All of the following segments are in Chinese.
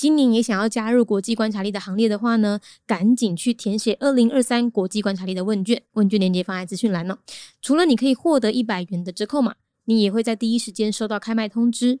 今年也想要加入国际观察力的行列的话呢，赶紧去填写二零二三国际观察力的问卷，问卷链接放在资讯栏哦。除了你可以获得一百元的折扣码，你也会在第一时间收到开卖通知。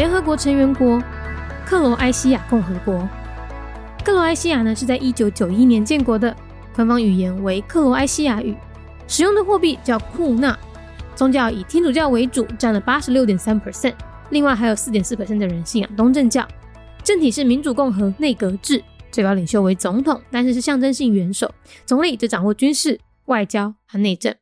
联合国成员国克罗埃西亚共和国。克罗埃西亚呢是在一九九一年建国的，官方语言为克罗埃西亚语，使用的货币叫库纳，宗教以天主教为主，占了八十六点三 percent，另外还有四点四 percent 的人信仰东正教。政体是民主共和内阁制，最高领袖为总统，但是是象征性元首，总理则掌握军事、外交和内政。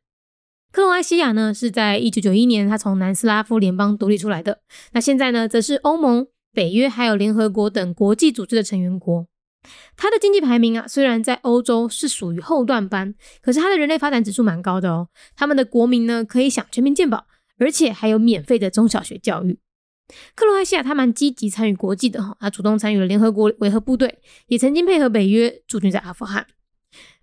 克罗埃西亚呢，是在一九九一年，它从南斯拉夫联邦独立出来的。那现在呢，则是欧盟、北约还有联合国等国际组织的成员国。它的经济排名啊，虽然在欧洲是属于后段班，可是它的人类发展指数蛮高的哦。他们的国民呢，可以享全民健保，而且还有免费的中小学教育。克罗埃西亚它蛮积极参与国际的哈，它主动参与了联合国维和部队，也曾经配合北约驻军在阿富汗。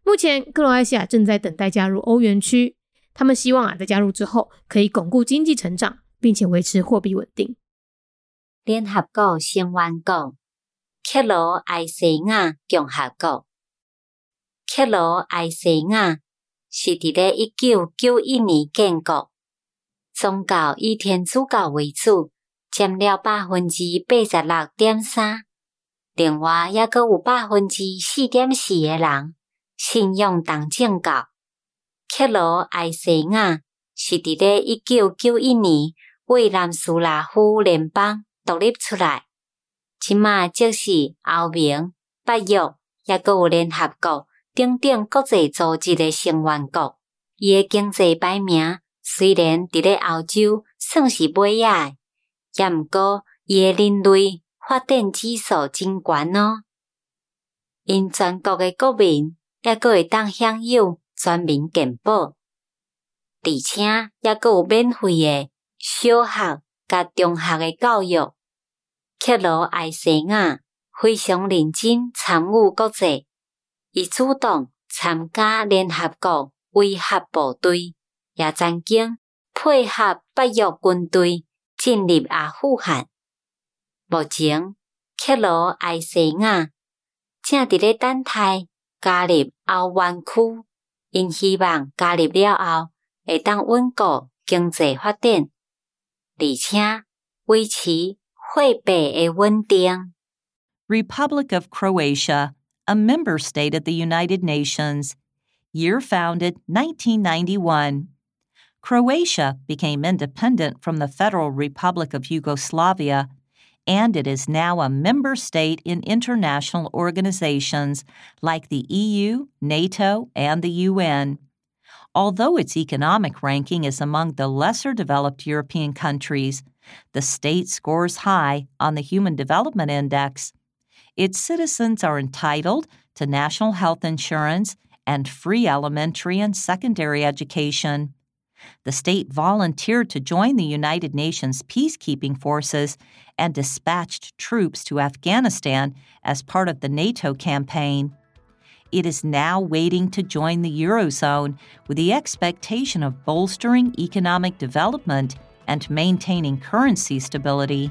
目前，克罗埃西亚正在等待加入欧元区。他们希望啊，在加入之后可以巩固经济成长，并且维持货币稳定。联合国成员国克罗埃西亚共和国，克罗埃西亚是伫咧一九九一年建国，宗教以天主教为主，占了百分之八十六点三。另外，抑阁有百分之四点四诶人信仰东正教。克罗埃西亚是伫咧一九九一年为南斯拉夫联邦独立出来，即马即是欧盟、北约，也阁有联合国等等国际组织的成员国。伊诶经济排名虽然伫咧欧洲算是尾仔，也毋过伊诶人类发展指数真悬哦。因全国诶国民也阁会当享有。全民健保，而且也阁有免费诶小学甲中学诶教育。克罗埃西亚非常认真参与国际，伊主动参加联合国维和部队，也曾经配合北约军队进入阿富汗。目前，克罗埃西亚正伫咧等待加入欧元区。因希望加入了后，会当稳固经济发展，而且维持货币的稳定。Republic of Croatia, a member state of the United Nations. Year founded 1991. Croatia became independent from the Federal Republic of Yugoslavia and it is now a member state in international organizations like the EU, NATO, and the UN. Although its economic ranking is among the lesser developed European countries, the state scores high on the Human Development Index. Its citizens are entitled to national health insurance and free elementary and secondary education. The state volunteered to join the United Nations peacekeeping forces and dispatched troops to Afghanistan as part of the NATO campaign. It is now waiting to join the Eurozone with the expectation of bolstering economic development and maintaining currency stability.